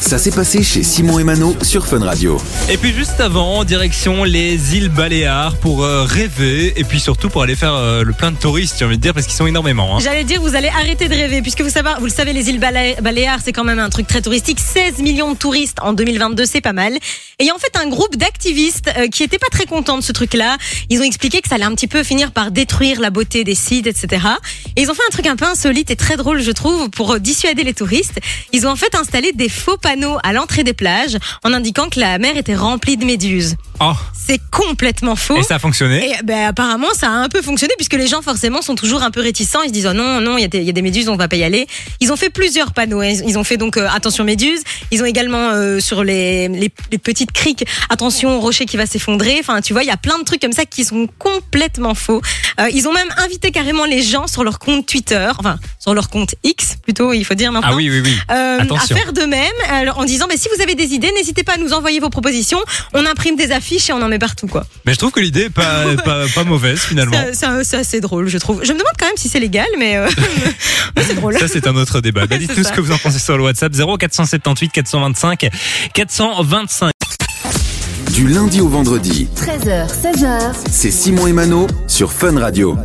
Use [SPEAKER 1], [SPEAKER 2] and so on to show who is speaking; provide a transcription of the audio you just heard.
[SPEAKER 1] Ça s'est passé chez Simon et Mano sur Fun Radio.
[SPEAKER 2] Et puis juste avant, direction les îles Baléares pour euh, rêver et puis surtout pour aller faire euh, le plein de touristes, j'ai envie de dire, parce qu'ils sont énormément. hein.
[SPEAKER 3] J'allais dire, vous allez arrêter de rêver, puisque vous savez, vous le savez, les îles Balé- Baléares, c'est quand même un truc très touristique. 16 millions de touristes en 2022, c'est pas mal. Et il y a en fait un groupe d'activistes euh, qui étaient pas très contents de ce truc-là. Ils ont expliqué que ça allait un petit peu finir par détruire la beauté des sites, etc. Et ils ont fait un truc un peu insolite et très drôle, je trouve, pour dissuader les touristes. Ils ont en fait installé des faux panneaux à l'entrée des plages en indiquant que la mer était remplie de méduses.
[SPEAKER 2] Oh,
[SPEAKER 3] C'est complètement faux.
[SPEAKER 2] et ça a fonctionné
[SPEAKER 3] Et ben, apparemment, ça a un peu fonctionné puisque les gens forcément sont toujours un peu réticents. Ils se disent oh non non, il y, a des- il y a des méduses, on va pas y aller. Ils ont fait plusieurs panneaux. hein. Ils ont fait donc euh, attention méduses. Ils ont également euh, sur les, les, les petites criques attention rocher qui va s'effondrer. Enfin, tu vois, il y a plein de trucs comme ça qui sont complètement faux. Euh, ils ont même invité carrément les gens sur leur compte Twitter, enfin sur leur compte X plutôt, il faut dire maintenant.
[SPEAKER 2] Ah oui, oui, oui.
[SPEAKER 3] Euh, à faire de même alors, en disant mais si vous avez des idées n'hésitez pas à nous envoyer vos propositions on imprime des affiches et on en met partout quoi
[SPEAKER 2] Mais je trouve que l'idée est pas, pas, pas mauvaise finalement.
[SPEAKER 3] c'est- assez drôle, je trouve. Je me demande quand même si c'est légal, mais, euh, mais c'est drôle.
[SPEAKER 2] Ça, c'est un autre débat. Bah, Dites-nous ce que vous en pensez sur le WhatsApp 0478 425 425.
[SPEAKER 1] Du lundi au vendredi,
[SPEAKER 4] 13h, 16h,
[SPEAKER 1] c'est Simon et Mano sur Fun Radio.